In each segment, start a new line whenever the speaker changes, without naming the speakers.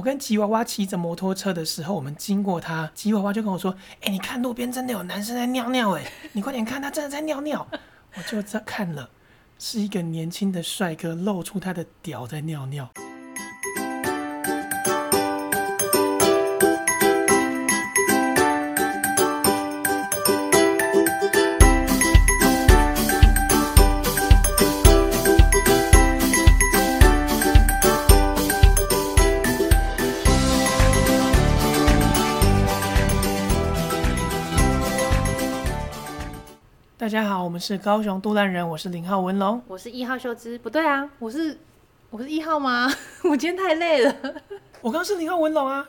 我跟吉娃娃骑着摩托车的时候，我们经过他，吉娃娃就跟我说：“哎、你看路边真的有男生在尿尿，哎，你快点看，他真的在尿尿。”我就在看了，是一个年轻的帅哥露出他的屌在尿尿。大家好，我们是高雄杜兰人，我是零号文龙，
我是一号秀芝，不对啊，我是我是一号吗？我今天太累了，
我刚是零号文龙啊，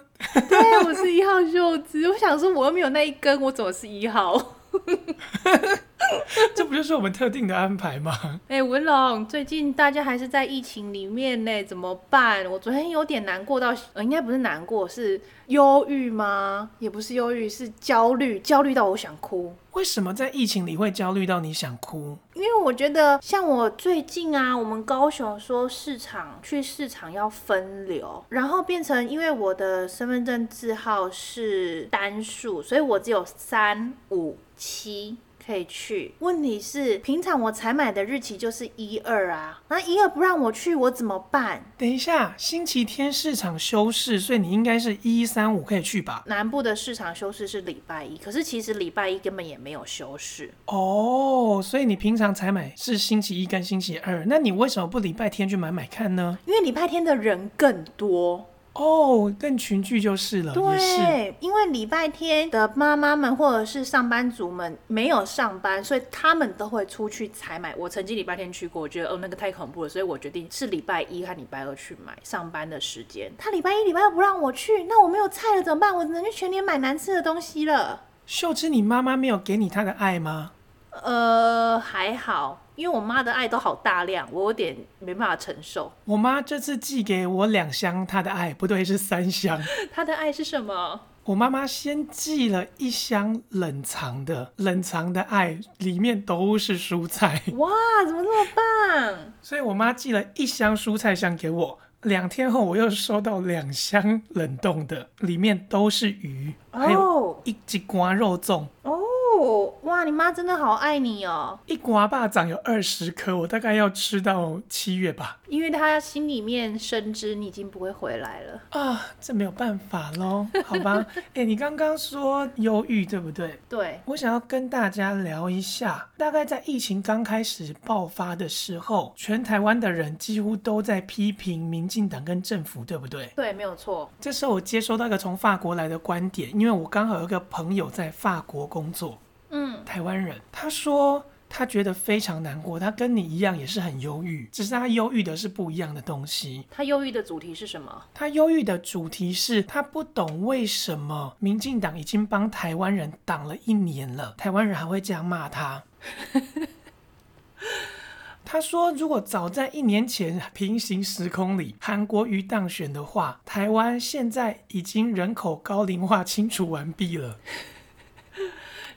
对，我是一号秀芝，我想说我又没有那一根，我怎么是一号？
这不就是我们特定的安排吗？
哎、欸，文龙，最近大家还是在疫情里面呢，怎么办？我昨天有点难过到，呃，应该不是难过，是忧郁吗？也不是忧郁，是焦虑，焦虑到我想哭。
为什么在疫情里会焦虑到你想哭？
因为我觉得，像我最近啊，我们高雄说市场去市场要分流，然后变成因为我的身份证字号是单数，所以我只有三五七。可以去，问题是平常我采买的日期就是一二啊，那一二不让我去，我怎么办？
等一下，星期天市场休市，所以你应该是一三五可以去吧？
南部的市场休市是礼拜一，可是其实礼拜一根本也没有休市
哦，所以你平常采买是星期一跟星期二，那你为什么不礼拜天去买买看呢？
因为礼拜天的人更多。
哦，更群聚就是了。
对，
是
因为礼拜天的妈妈们或者是上班族们没有上班，所以他们都会出去采买。我曾经礼拜天去过，我觉得哦那个太恐怖了，所以我决定是礼拜一和礼拜二去买。上班的时间，他礼拜一、礼拜二不让我去，那我没有菜了怎么办？我只能去全年买难吃的东西了。
秀芝，你妈妈没有给你她的爱吗？
呃，还好，因为我妈的爱都好大量，我有点没办法承受。
我妈这次寄给我两箱她的爱，不对，是三箱。
她的爱是什么？
我妈妈先寄了一箱冷藏的，冷藏的爱里面都是蔬菜。
哇，怎么这么棒？
所以我妈寄了一箱蔬菜箱给我，两天后我又收到两箱冷冻的，里面都是鱼，还有一几瓜肉粽。
哦。哦，哇，你妈真的好爱你哦！
一瓜巴掌有二十颗，我大概要吃到七月吧。
因为她心里面深知你已经不会回来了
啊，这没有办法喽，好吧？哎、欸，你刚刚说忧郁对不对？
对，
我想要跟大家聊一下，大概在疫情刚开始爆发的时候，全台湾的人几乎都在批评民进党跟政府，对不对？
对，没有错。
这时候我接收到一个从法国来的观点，因为我刚好有一个朋友在法国工作。
嗯，
台湾人，他说他觉得非常难过，他跟你一样也是很忧郁，只是他忧郁的是不一样的东西。
他忧郁的主题是什么？
他忧郁的主题是他不懂为什么民进党已经帮台湾人挡了一年了，台湾人还会这样骂他。他说，如果早在一年前平行时空里韩国瑜当选的话，台湾现在已经人口高龄化清除完毕了。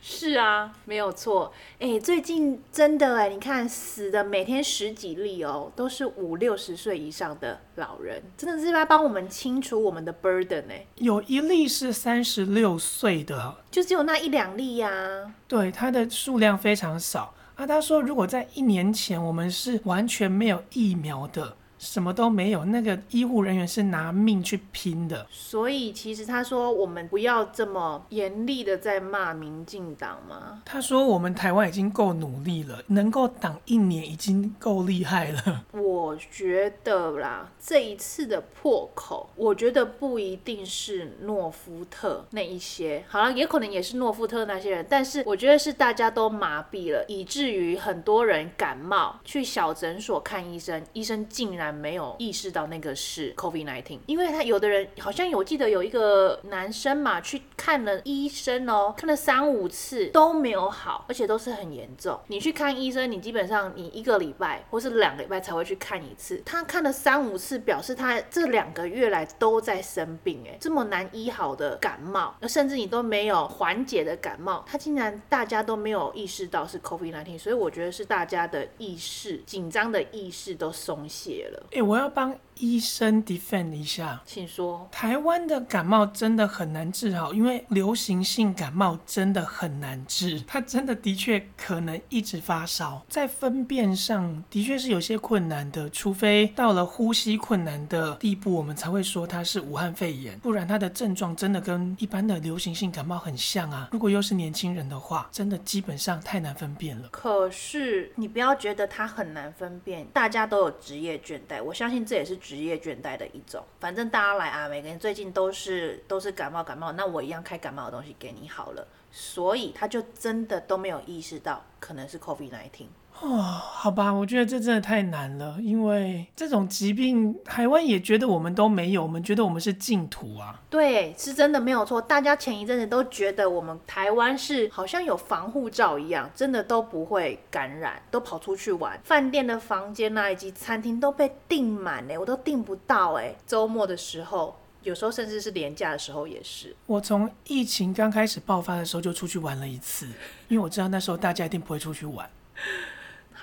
是啊，没有错。哎，最近真的哎，你看死的每天十几例哦，都是五六十岁以上的老人，真的是在帮我们清除我们的 burden 哎。
有一例是三十六岁的，
就只有那一两例呀、啊。
对，它的数量非常少啊。他说，如果在一年前我们是完全没有疫苗的。什么都没有，那个医护人员是拿命去拼的。
所以其实他说，我们不要这么严厉的在骂民进党吗？
他说我们台湾已经够努力了，能够挡一年已经够厉害了。
我觉得啦，这一次的破口，我觉得不一定是诺夫特那一些，好了也可能也是诺夫特那些人，但是我觉得是大家都麻痹了，以至于很多人感冒去小诊所看医生，医生竟然。没有意识到那个是 COVID-19，因为他有的人好像有记得有一个男生嘛，去看了医生哦，看了三五次都没有好，而且都是很严重。你去看医生，你基本上你一个礼拜或是两个礼拜才会去看一次，他看了三五次，表示他这两个月来都在生病。哎，这么难医好的感冒，甚至你都没有缓解的感冒，他竟然大家都没有意识到是 COVID-19，所以我觉得是大家的意识紧张的意识都松懈了。
哎，我要帮医生 defend 一下，
请说。
台湾的感冒真的很难治好，因为流行性感冒真的很难治，它真的的确可能一直发烧，在分辨上的确是有些困难的，除非到了呼吸困难的地步，我们才会说它是武汉肺炎，不然它的症状真的跟一般的流行性感冒很像啊。如果又是年轻人的话，真的基本上太难分辨了。
可是你不要觉得它很难分辨，大家都有职业倦怠，我相信这也是职业倦怠的一种。反正大家来啊，每个人最近都是都是感冒感冒，那我一样开感冒的东西给你好了。所以他就真的都没有意识到可能是 COVID-19。
哦，好吧，我觉得这真的太难了，因为这种疾病，台湾也觉得我们都没有，我们觉得我们是净土啊。
对，是真的没有错。大家前一阵子都觉得我们台湾是好像有防护罩一样，真的都不会感染，都跑出去玩，饭店的房间啊以及餐厅都被订满嘞，我都订不到哎。周末的时候，有时候甚至是连假的时候也是。
我从疫情刚开始爆发的时候就出去玩了一次，因为我知道那时候大家一定不会出去玩。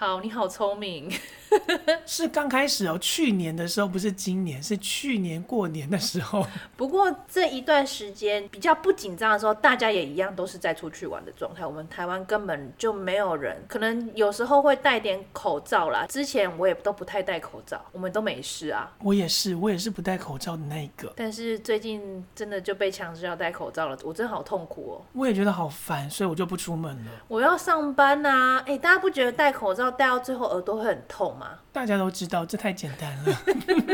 好，你好聪明。
是刚开始哦，去年的时候不是今年，是去年过年的时候。
不过这一段时间比较不紧张的时候，大家也一样都是在出去玩的状态。我们台湾根本就没有人，可能有时候会戴点口罩啦。之前我也都不太戴口罩，我们都没事啊。
我也是，我也是不戴口罩的那一个。
但是最近真的就被强制要戴口罩了，我真的好痛苦哦。
我也觉得好烦，所以我就不出门了。
我要上班啊！哎，大家不觉得戴口罩戴到最后耳朵会很痛吗？
大家都知道，这太简单了，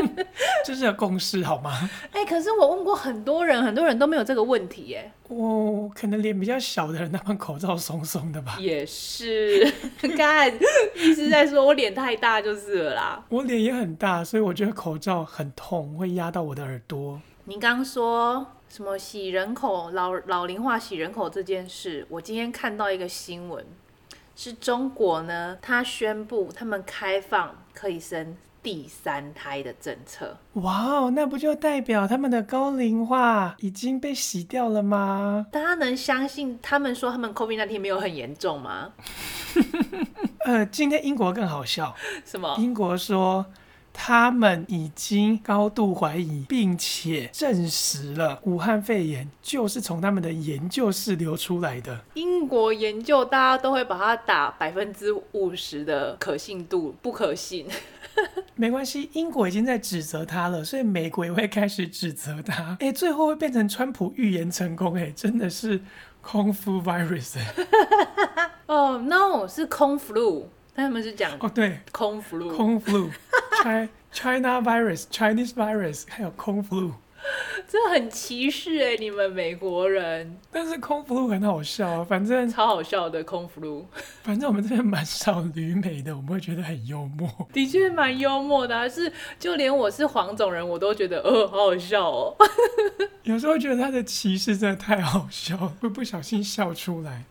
这是个共识好吗？
哎、欸，可是我问过很多人，很多人都没有这个问题耶。
哦可能脸比较小的人，他们口罩松松的吧。
也是，看，一直在说我脸太大就是了啦。
我脸也很大，所以我觉得口罩很痛，会压到我的耳朵。
你刚说什么洗人口、老老龄化洗人口这件事，我今天看到一个新闻。是中国呢，他宣布他们开放可以生第三胎的政策。
哇哦，那不就代表他们的高龄化已经被洗掉了吗？
大家能相信他们说他们 COVID 那天没有很严重吗？
呃，今天英国更好笑。
什么？
英国说。他们已经高度怀疑，并且证实了武汉肺炎就是从他们的研究室流出来的。
英国研究大家都会把它打百分之五十的可信度，不可信。
没关系，英国已经在指责他了，所以美国也会开始指责他。哎，最后会变成川普预言成功，哎，真的是空 flu virus。
哦、oh,，no，是空 flu。他们是讲
哦，对，
空 flu，
空 flu，China China virus，Chinese virus，还有空 flu，
这很歧视哎，你们美国人。
但是空 flu 很好笑啊，反正
超好笑的空 flu。
反正我们这边蛮少旅美的，我们会觉得很幽默。
的确蛮幽默的，还是就连我是黄种人，我都觉得呃，好好笑哦。
有时候觉得他的歧视真的太好笑，会不小心笑出来。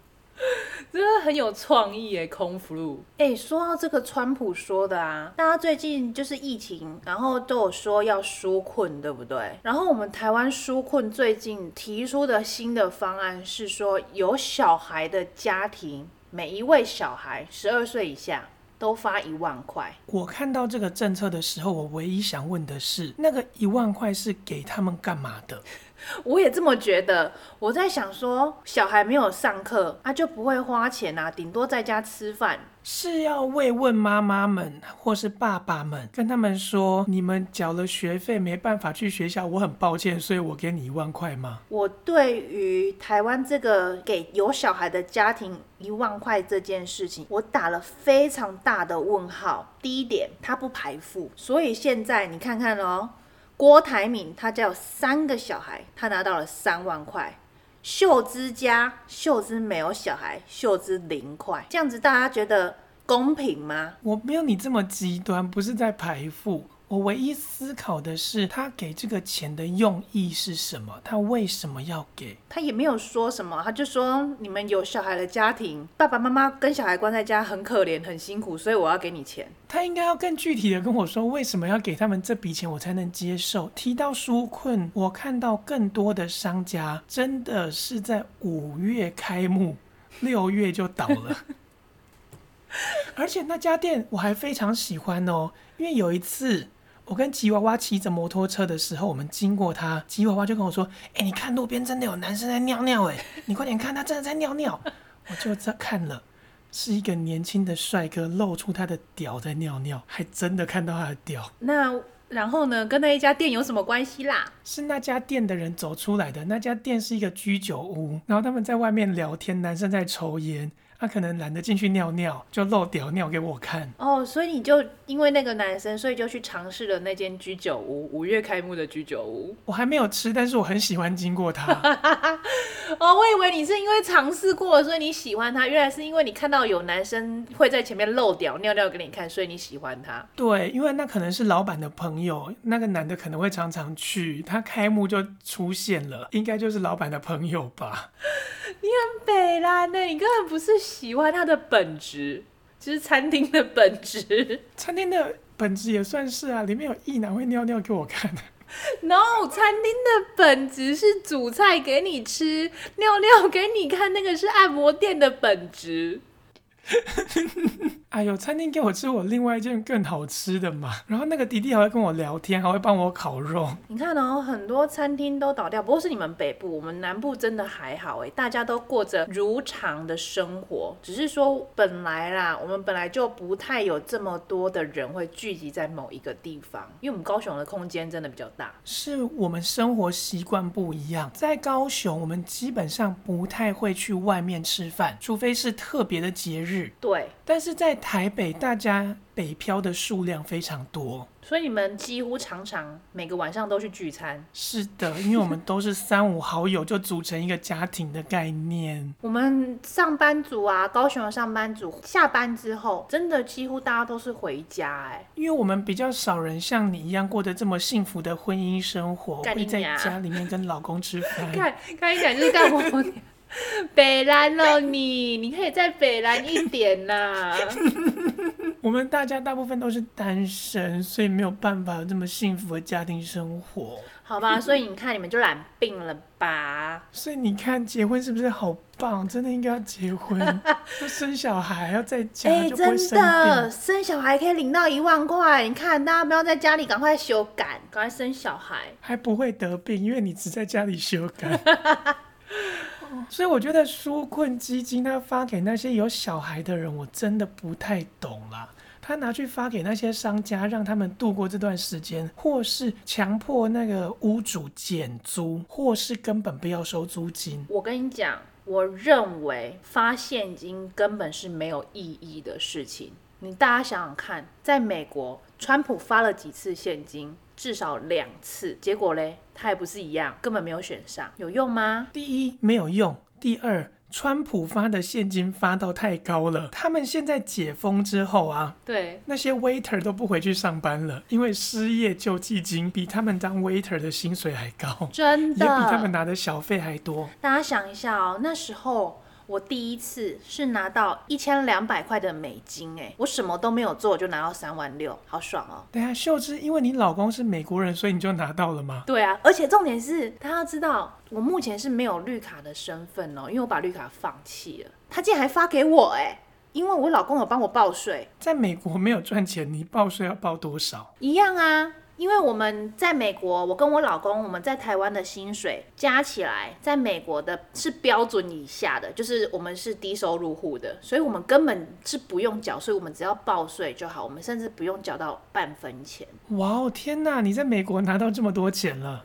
真的很有创意耶，空 flu。哎，说到这个，川普说的啊，大家最近就是疫情，然后都有说要纾困，对不对？然后我们台湾纾困最近提出的新的方案是说，有小孩的家庭，每一位小孩十二岁以下都发一万块。
我看到这个政策的时候，我唯一想问的是，那个一万块是给他们干嘛的？
我也这么觉得。我在想说，小孩没有上课，他、啊、就不会花钱啊，顶多在家吃饭。
是要慰问妈妈们或是爸爸们，跟他们说，你们缴了学费没办法去学校，我很抱歉，所以我给你一万块吗？
我对于台湾这个给有小孩的家庭一万块这件事情，我打了非常大的问号。第一点，他不排付，所以现在你看看哦。郭台铭他家有三个小孩，他拿到了三万块。秀芝家，秀芝没有小孩，秀芝零块。这样子大家觉得公平吗？
我没有你这么极端，不是在排富。我唯一思考的是，他给这个钱的用意是什么？他为什么要给？
他也没有说什么，他就说你们有小孩的家庭，爸爸妈妈跟小孩关在家很可怜很辛苦，所以我要给你钱。
他应该要更具体的跟我说，为什么要给他们这笔钱，我才能接受。提到纾困，我看到更多的商家真的是在五月开幕，六月就倒了。而且那家店我还非常喜欢哦，因为有一次。我跟吉娃娃骑着摩托车的时候，我们经过他，吉娃娃就跟我说：“哎、欸，你看路边真的有男生在尿尿，哎，你快点看，他真的在尿尿。”我就在看了，是一个年轻的帅哥露出他的屌在尿尿，还真的看到他的屌。
那然后呢？跟那一家店有什么关系啦？
是那家店的人走出来的。那家店是一个居酒屋，然后他们在外面聊天，男生在抽烟。他、啊、可能懒得进去尿尿，就漏屌尿给我看。
哦，所以你就因为那个男生，所以就去尝试了那间居酒屋，五月开幕的居酒屋。
我还没有吃，但是我很喜欢经过它。
哦，我以为你是因为尝试过，所以你喜欢它。原来是因为你看到有男生会在前面漏屌尿尿给你看，所以你喜欢他。
对，因为那可能是老板的朋友，那个男的可能会常常去，他开幕就出现了，应该就是老板的朋友吧。
你很北啦，那，你根本不是喜欢它的本质，就是餐厅的本质。
餐厅的本质也算是啊，里面有异男会尿尿给我看。
No，餐厅的本质是煮菜给你吃，尿尿给你看，那个是按摩店的本质。
哎 呦，餐厅给我吃我另外一件更好吃的嘛。然后那个弟弟还会跟我聊天，还会帮我烤肉。
你看哦，很多餐厅都倒掉，不过是你们北部，我们南部真的还好哎，大家都过着如常的生活。只是说本来啦，我们本来就不太有这么多的人会聚集在某一个地方，因为我们高雄的空间真的比较大。
是我们生活习惯不一样，在高雄我们基本上不太会去外面吃饭，除非是特别的节日。
对，
但是在台北，大家北漂的数量非常多，
所以你们几乎常常每个晚上都去聚餐。
是的，因为我们都是三五好友就组成一个家庭的概念。
我们上班族啊，高雄的上班族下班之后，真的几乎大家都是回家哎，
因为我们比较少人像你一样过得这么幸福的婚姻生活，会在家里面跟老公吃饭。
看，看一讲就是干活。北蓝了你，你可以再北兰一点呐。
我们大家大部分都是单身，所以没有办法有这么幸福的家庭生活。
好吧，所以你看你们就染病了吧。
所以你看结婚是不是好棒？真的应该要结婚，要生小孩，要在家就不会生病。
真的，生小孩可以领到一万块。你看大家不要在家里赶快修改，赶快生小孩，
还不会得病，因为你只在家里休赶。所以我觉得纾困基金他发给那些有小孩的人，我真的不太懂啦。他拿去发给那些商家，让他们度过这段时间，或是强迫那个屋主减租，或是根本不要收租金。
我跟你讲，我认为发现金根本是没有意义的事情。你大家想想看，在美国，川普发了几次现金？至少两次，结果嘞，他也不是一样，根本没有选上，有用吗？
第一，没有用；第二，川普发的现金发到太高了，他们现在解封之后啊，
对，
那些 waiter 都不回去上班了，因为失业救济金比他们当 waiter 的薪水还高，
真的，
也比他们拿的小费还多。
大家想一下哦，那时候。我第一次是拿到一千两百块的美金，哎，我什么都没有做就拿到三万六，好爽哦！
对啊，秀芝，因为你老公是美国人，所以你就拿到了吗？
对啊，而且重点是他要知道，我目前是没有绿卡的身份哦，因为我把绿卡放弃了。他竟然还发给我，哎，因为我老公有帮我报税。
在美国没有赚钱，你报税要报多少？
一样啊。因为我们在美国，我跟我老公，我们在台湾的薪水加起来，在美国的是标准以下的，就是我们是低收入户的，所以我们根本是不用缴税，我们只要报税就好，我们甚至不用缴到半分钱。
哇哦，天哪！你在美国拿到这么多钱了？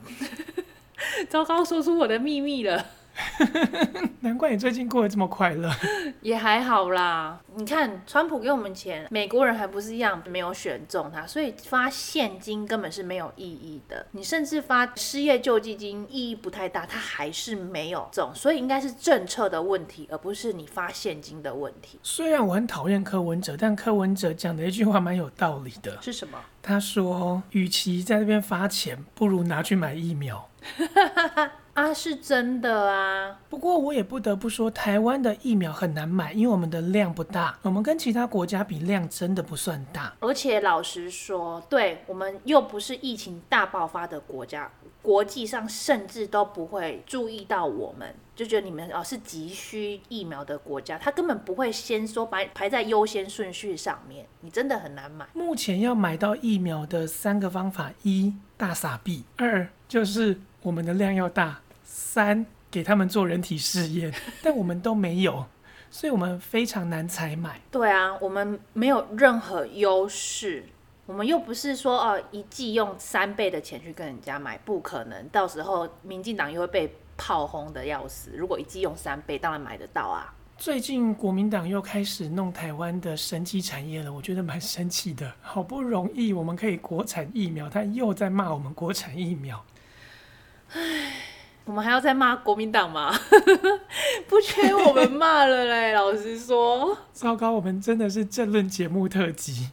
糟糕，说出我的秘密了。
难怪你最近过得这么快乐，
也还好啦。你看，川普给我们钱，美国人还不是一样没有选中他，所以发现金根本是没有意义的。你甚至发失业救济金，意义不太大，他还是没有中，所以应该是政策的问题，而不是你发现金的问题。
虽然我很讨厌柯文哲，但柯文哲讲的一句话蛮有道理的。
是什么？
他说：“与其在那边发钱，不如拿去买疫苗。”
啊，是真的啊。
不过我也不得不说，台湾的疫苗很难买，因为我们的量不大。我们跟其他国家比，量真的不算大。
而且老实说，对，我们又不是疫情大爆发的国家。国际上甚至都不会注意到我们，就觉得你们哦是急需疫苗的国家，他根本不会先说排排在优先顺序上面。你真的很难买。
目前要买到疫苗的三个方法：一大傻逼，二就是我们的量要大，三给他们做人体试验，但我们都没有，所以我们非常难采买。
对啊，我们没有任何优势。我们又不是说哦，一季用三倍的钱去跟人家买，不可能。到时候民进党又会被炮轰的要死。如果一季用三倍，当然买得到啊。
最近国民党又开始弄台湾的生技产业了，我觉得蛮生气的。好不容易我们可以国产疫苗，他又在骂我们国产疫苗。
唉，我们还要再骂国民党吗？不缺我们骂了嘞。老实说，
糟糕，我们真的是政论节目特辑。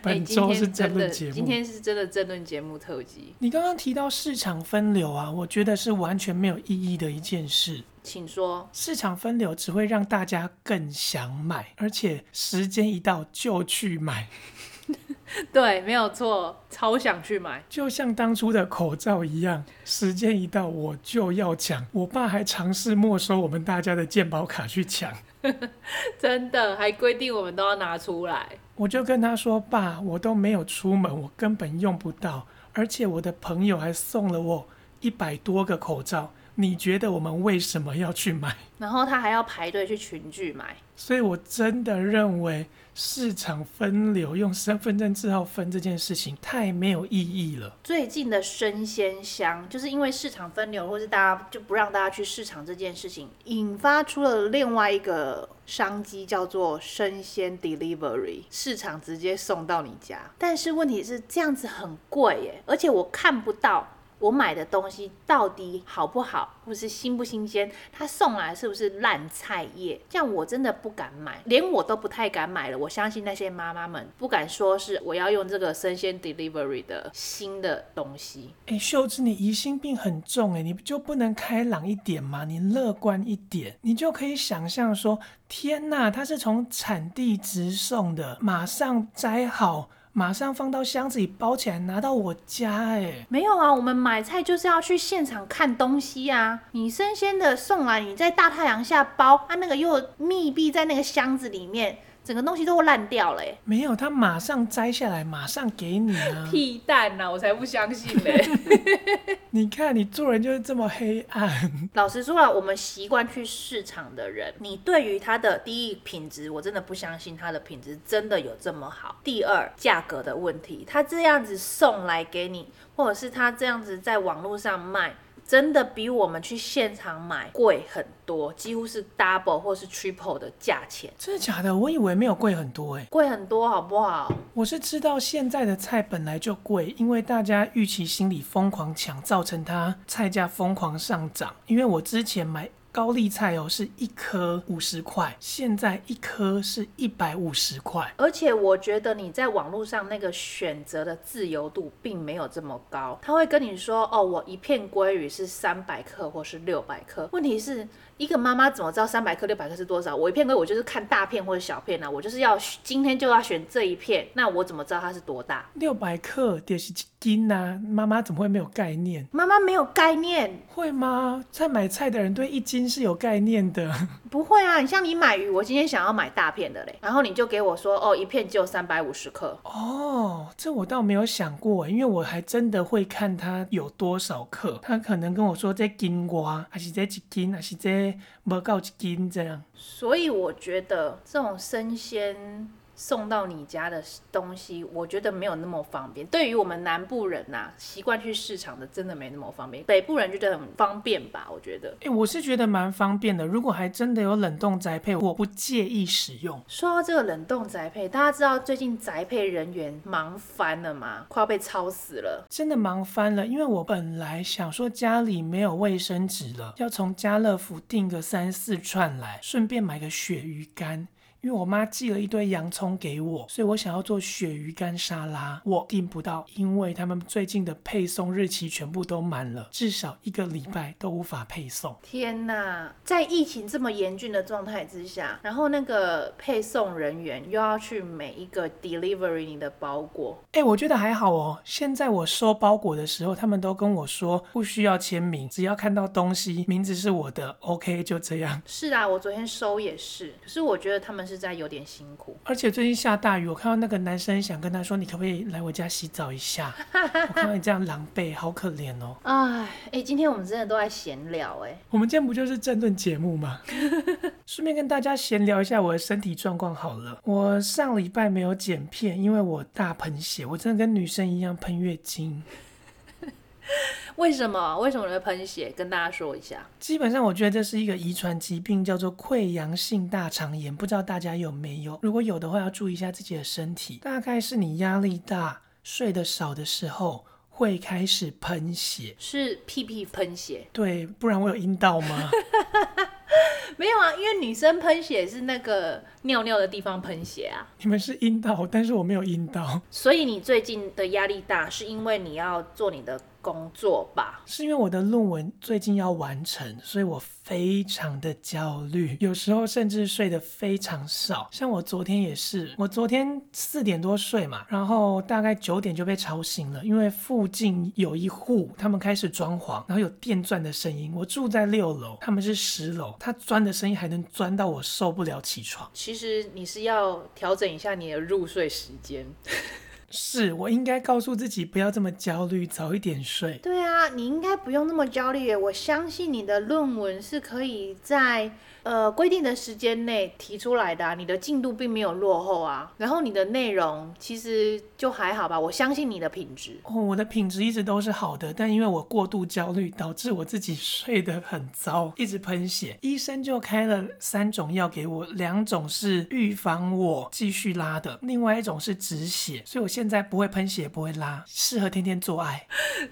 本周是政论节目，
今天是真的政论节目特辑。
你刚刚提到市场分流啊，我觉得是完全没有意义的一件事。
请说。
市场分流只会让大家更想买，而且时间一到就去买。
对，没有错，超想去买。
就像当初的口罩一样，时间一到我就要抢。我爸还尝试没收我们大家的健保卡去抢。
真的，还规定我们都要拿出来。
我就跟他说：“爸，我都没有出门，我根本用不到，而且我的朋友还送了我一百多个口罩。”你觉得我们为什么要去买？
然后他还要排队去群聚买，
所以我真的认为市场分流用身份证字号分这件事情太没有意义了。
最近的生鲜箱就是因为市场分流，或是大家就不让大家去市场这件事情，引发出了另外一个商机，叫做生鲜 delivery，市场直接送到你家。但是问题是这样子很贵耶，而且我看不到。我买的东西到底好不好，或是新不新鲜？他送来是不是烂菜叶？这样我真的不敢买，连我都不太敢买了。我相信那些妈妈们不敢说是我要用这个生鲜 delivery 的新的东西。
哎，秀智，你疑心病很重哎，你就不能开朗一点吗？你乐观一点，你就可以想象说，天哪，它是从产地直送的，马上摘好。马上放到箱子里包起来拿到我家哎，
没有啊，我们买菜就是要去现场看东西啊。你生鲜的送来，你在大太阳下包，它、那个又密闭在那个箱子里面。整个东西都会烂掉了。
没有，他马上摘下来，马上给你啊！
屁蛋呐、啊，我才不相信嘞！
你看，你做人就是这么黑暗。
老实说啊，我们习惯去市场的人，你对于它的第一品质，我真的不相信它的品质真的有这么好。第二，价格的问题，他这样子送来给你，或者是他这样子在网络上卖。真的比我们去现场买贵很多，几乎是 double 或是 triple 的价钱。
真的假的？我以为没有贵很多诶，
贵很多好不好？
我是知道现在的菜本来就贵，因为大家预期心理疯狂抢，造成它菜价疯狂上涨。因为我之前买。高丽菜哦，是一颗五十块，现在一颗是一百五十块。
而且我觉得你在网络上那个选择的自由度并没有这么高，他会跟你说哦，我一片鲑鱼是三百克或是六百克。问题是。一个妈妈怎么知道三百克、六百克是多少？我一片龟，我就是看大片或者小片啊，我就是要今天就要选这一片，那我怎么知道它是多大？
六百克就是一斤啊，妈妈怎么会没有概念？
妈妈没有概念，
会吗？在买菜的人对一斤是有概念的。
不会啊，你像你买鱼，我今天想要买大片的嘞，然后你就给我说哦，一片只有三百五十克。
哦，这我倒没有想过，因为我还真的会看它有多少克，他可能跟我说这斤瓜，还是这几斤，还是这。无够一斤这样，
所以我觉得这种生鲜送到你家的东西，我觉得没有那么方便。对于我们南部人呐、啊，习惯去市场的，真的没那么方便。北部人觉得很方便吧？我觉得，
哎、欸，我是觉得蛮方便的。如果还真的有冷冻宅配，我不介意使用。
说到这个冷冻宅配，大家知道最近宅配人员忙翻了吗？快要被超死了，
真的忙翻了。因为我本来想说家里没有卫生纸了，要从家乐福订个三四串来，顺便买个鳕鱼干。因为我妈寄了一堆洋葱给我，所以我想要做鳕鱼干沙拉，我订不到，因为他们最近的配送日期全部都满了，至少一个礼拜都无法配送。
天哪，在疫情这么严峻的状态之下，然后那个配送人员又要去每一个 delivery 你的包裹，
哎、欸，我觉得还好哦。现在我收包裹的时候，他们都跟我说不需要签名，只要看到东西，名字是我的，OK，就这样。
是啊，我昨天收也是，可是我觉得他们是在有点辛苦。
而且最近下大雨，我看到那个男生想跟他说，你可不可以来我家洗澡一下？我看到你这样狼狈，好可怜哦。
哎，哎，今天我们真的都在闲聊哎。
我们今天不就是政论节目吗？顺便跟大家闲聊一下我的身体状况好了。我上礼拜没有剪片，因为我大喷血，我真的跟女生一样喷月经。
为什么？为什么你会喷血？跟大家说一下。
基本上，我觉得这是一个遗传疾病，叫做溃疡性大肠炎。不知道大家有没有？如果有的话，要注意一下自己的身体。大概是你压力大、睡得少的时候，会开始喷血。
是屁屁喷血？
对，不然我有阴道吗？
没有啊，因为女生喷血是那个尿尿的地方喷血啊。
你们是阴道，但是我没有阴道。
所以你最近的压力大，是因为你要做你的工作吧？
是因为我的论文最近要完成，所以我非常的焦虑，有时候甚至睡得非常少。像我昨天也是，我昨天四点多睡嘛，然后大概九点就被吵醒了，因为附近有一户他们开始装潢，然后有电钻的声音。我住在六楼，他们是十楼，他钻的声音还能钻到我受不了起床。
其实你是要调整一下你的入睡时间。
是我应该告诉自己不要这么焦虑，早一点睡。
对啊，你应该不用那么焦虑。我相信你的论文是可以在呃规定的时间内提出来的啊，你的进度并没有落后啊。然后你的内容其实就还好吧，我相信你的品质。
哦，我的品质一直都是好的，但因为我过度焦虑，导致我自己睡得很糟，一直喷血。医生就开了三种药给我，两种是预防我继续拉的，另外一种是止血，所以我现在。不会喷血，不会拉，适合天天做爱。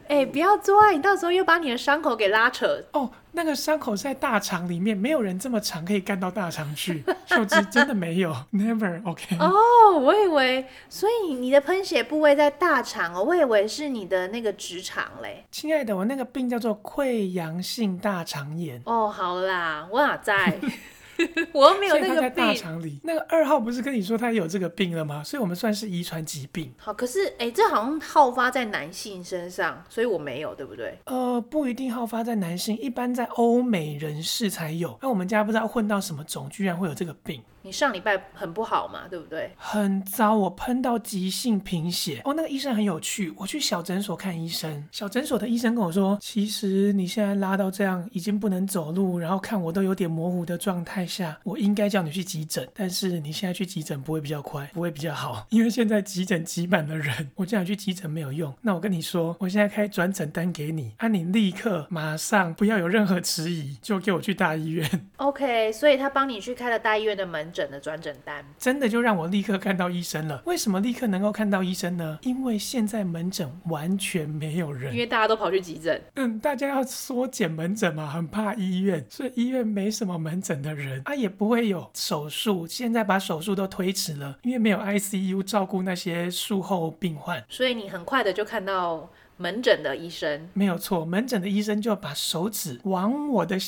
哎、欸，不要做爱，你到时候又把你的伤口给拉扯。
哦，那个伤口在大肠里面，没有人这么长可以干到大肠去。秀枝真的没有，Never OK。
哦，我以为，所以你的喷血部位在大肠哦，我以为是你的那个直肠嘞。
亲爱的，我那个病叫做溃疡性大肠炎。
哦，好啦，我哪在？我没有那个病。大
肠里，那个二号不是跟你说他有这个病了吗？所以我们算是遗传疾病。
好，可是哎，这好像好发在男性身上，所以我没有，对不对？
呃，不一定好发在男性，一般在欧美人士才有。那我们家不知道混到什么种，居然会有这个病。
你上礼拜很不好嘛，对不对？
很糟，我喷到急性贫血。哦，那个医生很有趣，我去小诊所看医生，小诊所的医生跟我说，其实你现在拉到这样，已经不能走路，然后看我都有点模糊的状态下，我应该叫你去急诊。但是你现在去急诊不会比较快，不会比较好，因为现在急诊挤满了人，我叫你去急诊没有用。那我跟你说，我现在开转诊单给你，啊，你立刻马上不要有任何迟疑，就给我去大医院。
OK，所以他帮你去开了大医院的门。诊的转诊单
真的就让我立刻看到医生了。为什么立刻能够看到医生呢？因为现在门诊完全没有人，
因为大家都跑去急诊。
嗯，大家要缩减门诊嘛，很怕医院，所以医院没什么门诊的人啊，也不会有手术。现在把手术都推迟了，因为没有 ICU 照顾那些术后病患，
所以你很快的就看到门诊的医生。
没有错，门诊的医生就把手指往我的。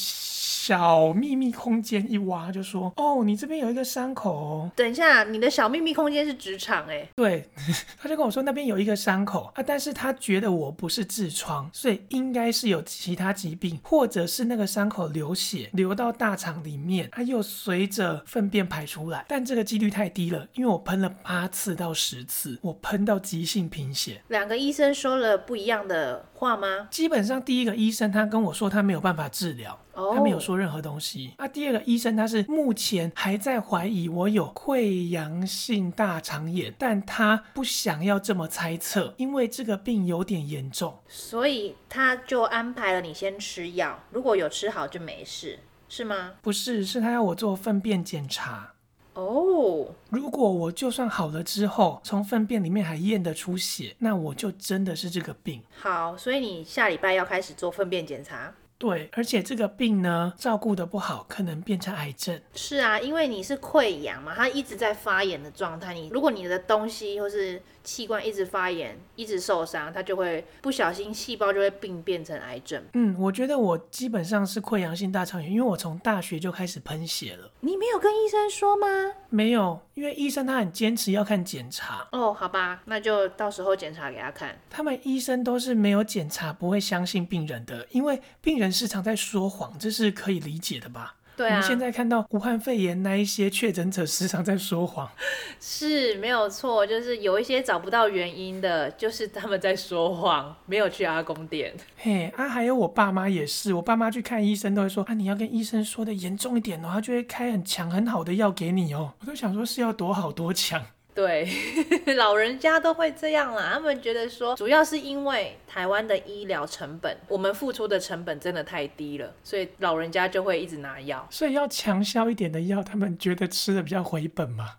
小秘密空间一挖就说：“哦，你这边有一个伤口哦。”
等一下，你的小秘密空间是直肠哎。
对，他就跟我说那边有一个伤口啊，但是他觉得我不是痔疮，所以应该是有其他疾病，或者是那个伤口流血流到大肠里面，它又随着粪便排出来，但这个几率太低了，因为我喷了八次到十次，我喷到急性贫血。
两个医生说了不一样的话吗？
基本上第一个医生他跟我说他没有办法治疗。他没有说任何东西。那、啊、第二个医生他是目前还在怀疑我有溃疡性大肠炎，但他不想要这么猜测，因为这个病有点严重，
所以他就安排了你先吃药，如果有吃好就没事，是吗？
不是，是他要我做粪便检查。
哦，
如果我就算好了之后，从粪便里面还验得出血，那我就真的是这个病。
好，所以你下礼拜要开始做粪便检查。
对，而且这个病呢，照顾的不好，可能变成癌症。
是啊，因为你是溃疡嘛，它一直在发炎的状态。你如果你的东西或是器官一直发炎，一直受伤，它就会不小心细胞就会病变成癌症。
嗯，我觉得我基本上是溃疡性大肠炎，因为我从大学就开始喷血了。
你没有跟医生说吗？
没有，因为医生他很坚持要看检查。
哦，好吧，那就到时候检查给他看。
他们医生都是没有检查不会相信病人的，因为病人时常在说谎，这是可以理解的吧？
对啊，
我们现在看到武汉肺炎那一些确诊者时常在说谎，
是没有错，就是有一些找不到原因的，就是他们在说谎，没有去阿公店。
嘿，啊，还有我爸妈也是，我爸妈去看医生都会说啊，你要跟医生说的严重一点哦，他就会开很强很好的药给你哦。我都想说是要多好多强。
对，老人家都会这样啦。他们觉得说，主要是因为台湾的医疗成本，我们付出的成本真的太低了，所以老人家就会一直拿药。
所以要强效一点的药，他们觉得吃的比较回本嘛？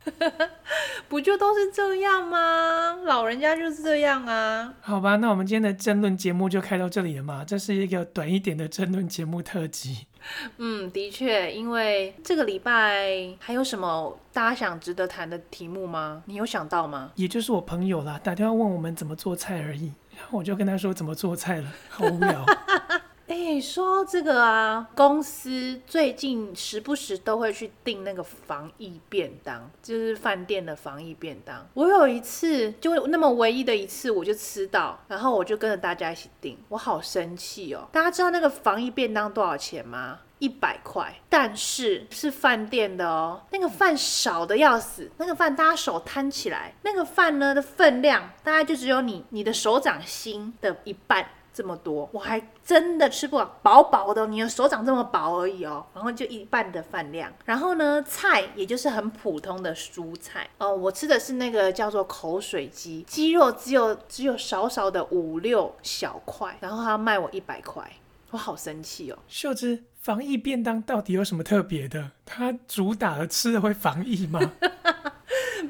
不就都是这样吗？老人家就是这样啊。
好吧，那我们今天的争论节目就开到这里了嘛？这是一个短一点的争论节目特辑。
嗯，的确，因为这个礼拜还有什么大家想值得谈的题目吗？你有想到吗？
也就是我朋友啦，打电话问我们怎么做菜而已，然后我就跟他说怎么做菜了，好无聊。
哎、说到这个啊，公司最近时不时都会去订那个防疫便当，就是饭店的防疫便当。我有一次就那么唯一的一次，我就吃到，然后我就跟着大家一起订，我好生气哦！大家知道那个防疫便当多少钱吗？一百块，但是是饭店的哦，那个饭少的要死，那个饭大家手摊起来，那个饭呢的分量大概就只有你你的手掌心的一半。这么多，我还真的吃不饱，薄薄的，你的手掌这么薄而已哦，然后就一半的饭量。然后呢，菜也就是很普通的蔬菜哦，我吃的是那个叫做口水鸡，鸡肉只有只有少少的五六小块，然后他要卖我一百块，我好生气哦。
秀芝，防疫便当到底有什么特别的？它主打的吃的会防疫吗？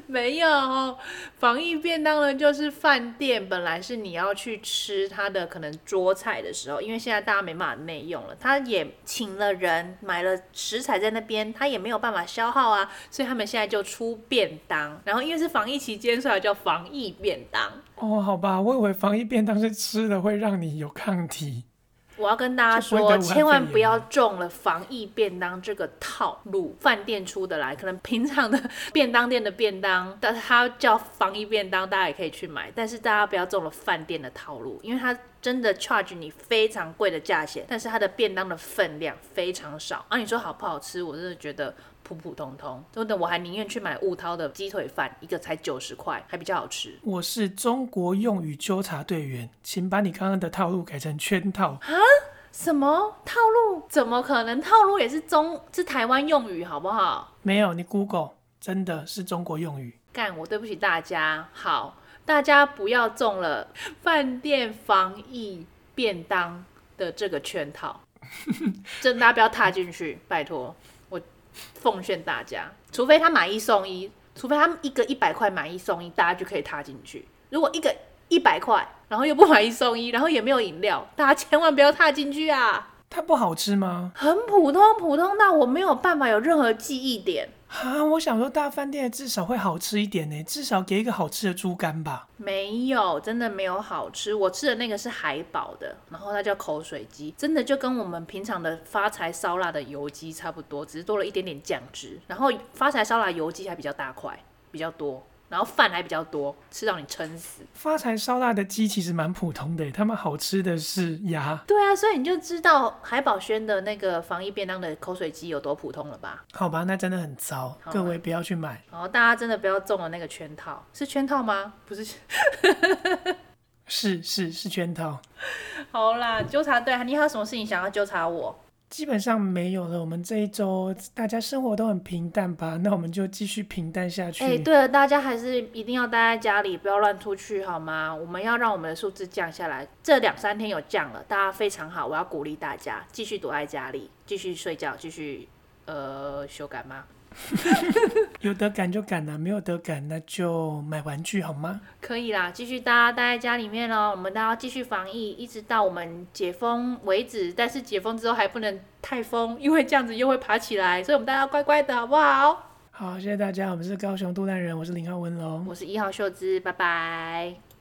没有，防疫便当呢，就是饭店本来是你要去吃它的可能桌菜的时候，因为现在大家没办法内用了，他也请了人买了食材在那边，他也没有办法消耗啊，所以他们现在就出便当，然后因为是防疫期间，所以叫防疫便当。
哦，好吧，我以为防疫便当是吃的会让你有抗体。
我要跟大家说，千万不要中了防疫便当这个套路。饭店出的来，可能平常的便当店的便当，但是它叫防疫便当，大家也可以去买。但是大家不要中了饭店的套路，因为它真的 charge 你非常贵的价钱，但是它的便当的分量非常少。啊，你说好不好吃？我真的觉得。普普通通，真的，我还宁愿去买雾涛的鸡腿饭，一个才九十块，还比较好吃。
我是中国用语纠察队员，请把你刚刚的套路改成圈套。
啊？什么套路？怎么可能？套路也是中是台湾用语，好不好？
没有，你 Google 真的是中国用语。
干，我对不起大家。好，大家不要中了饭店防疫便当的这个圈套，真的大家不要踏进去，拜托。奉劝大家，除非他买一送一，除非他们一个一百块买一送一，大家就可以踏进去。如果一个一百块，然后又不买一送一，然后也没有饮料，大家千万不要踏进去啊！
它不好吃吗？
很普通，普通到我没有办法有任何记忆点。
啊，我想说大饭店至少会好吃一点呢，至少给一个好吃的猪肝吧。
没有，真的没有好吃。我吃的那个是海宝的，然后它叫口水鸡，真的就跟我们平常的发财烧腊的油鸡差不多，只是多了一点点酱汁。然后发财烧腊油鸡还比较大块，比较多。然后饭还比较多，吃到你撑死。
发财烧腊的鸡其实蛮普通的，他们好吃的是鸭。
对啊，所以你就知道海宝轩的那个防疫便当的口水鸡有多普通了吧？
好吧，那真的很糟，各位不要去买。
哦，大家真的不要中了那个圈套，是圈套吗？不是，
是是是圈套。
好啦，纠察队，你还有什么事情想要纠察我？
基本上没有了。我们这一周大家生活都很平淡吧？那我们就继续平淡下去。哎、
对了，大家还是一定要待在家里，不要乱出去，好吗？我们要让我们的数字降下来。这两三天有降了，大家非常好。我要鼓励大家继续躲在家里，继续睡觉，继续呃修改吗？
有得赶就赶啊，没有得赶那就买玩具好吗？
可以啦，继续大家待在家里面哦。我们都要继续防疫，一直到我们解封为止。但是解封之后还不能太疯，因为这样子又会爬起来，所以我们大家要乖乖的，好不好？
好，谢谢大家。我们是高雄杜兰人，我是林浩文龙，
我是一号秀芝，拜拜。